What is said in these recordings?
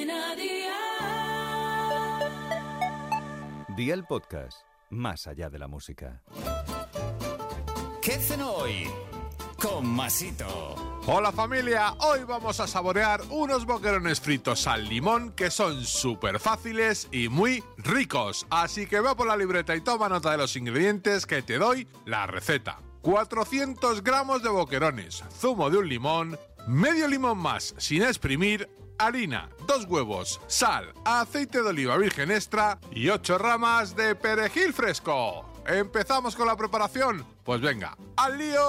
Cadena Dial. Día el podcast, más allá de la música. ¿Qué cenó hoy? Con Masito. Hola familia, hoy vamos a saborear unos boquerones fritos al limón que son súper fáciles y muy ricos. Así que ve por la libreta y toma nota de los ingredientes que te doy la receta. 400 gramos de boquerones, zumo de un limón, medio limón más sin exprimir, harina, dos huevos, sal, aceite de oliva virgen extra y 8 ramas de perejil fresco. ¿Empezamos con la preparación? Pues venga, ¡al lío!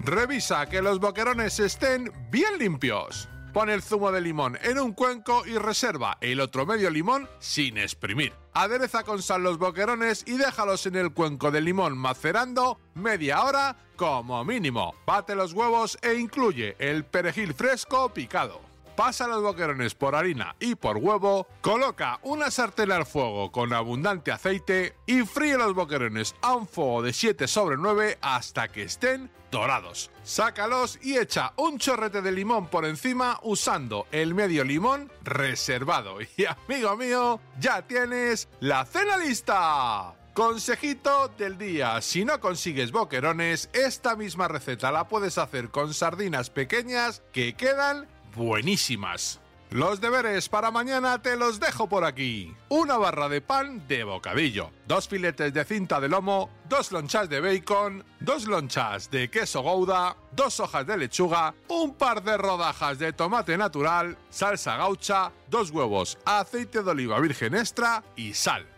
Revisa que los boquerones estén bien limpios. Pon el zumo de limón en un cuenco y reserva el otro medio limón sin exprimir. Adereza con sal los boquerones y déjalos en el cuenco de limón macerando media hora como mínimo. Bate los huevos e incluye el perejil fresco picado. Pasa los boquerones por harina y por huevo, coloca una sartén al fuego con abundante aceite y fríe los boquerones a un fuego de 7 sobre 9 hasta que estén dorados. Sácalos y echa un chorrete de limón por encima usando el medio limón reservado. Y amigo mío, ya tienes la cena lista. Consejito del día, si no consigues boquerones, esta misma receta la puedes hacer con sardinas pequeñas que quedan buenísimas. Los deberes para mañana te los dejo por aquí. Una barra de pan de bocadillo, dos filetes de cinta de lomo, dos lonchas de bacon, dos lonchas de queso gouda, dos hojas de lechuga, un par de rodajas de tomate natural, salsa gaucha, dos huevos, aceite de oliva virgen extra y sal.